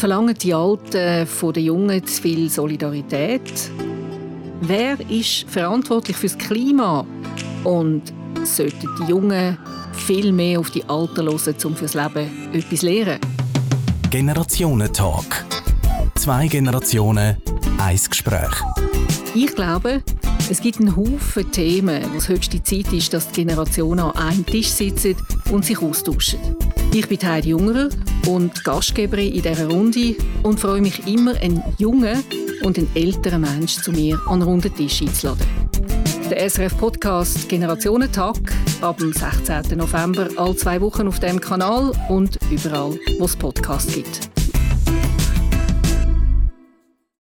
Verlangen die Alten von den Jungen zu viel Solidarität? Wer ist verantwortlich fürs Klima? Und sollten die Jungen viel mehr auf die Alten hören, um fürs Leben etwas zu lernen? Generationentalk. Zwei Generationen, ein Gespräch. Ich glaube, es gibt einen Haufen Themen, wo es höchste Zeit ist, dass die Generationen an einem Tisch sitzen und sich austauschen. Ich bin Heidi Jungerer und Gastgeberin in dieser Runde und freue mich immer, einen jungen und einen älteren Menschen zu mir an einen runden Tisch einzuladen. Der SRF-Podcast Generationentag ab dem 16. November all zwei Wochen auf dem Kanal und überall, wo es Podcasts gibt.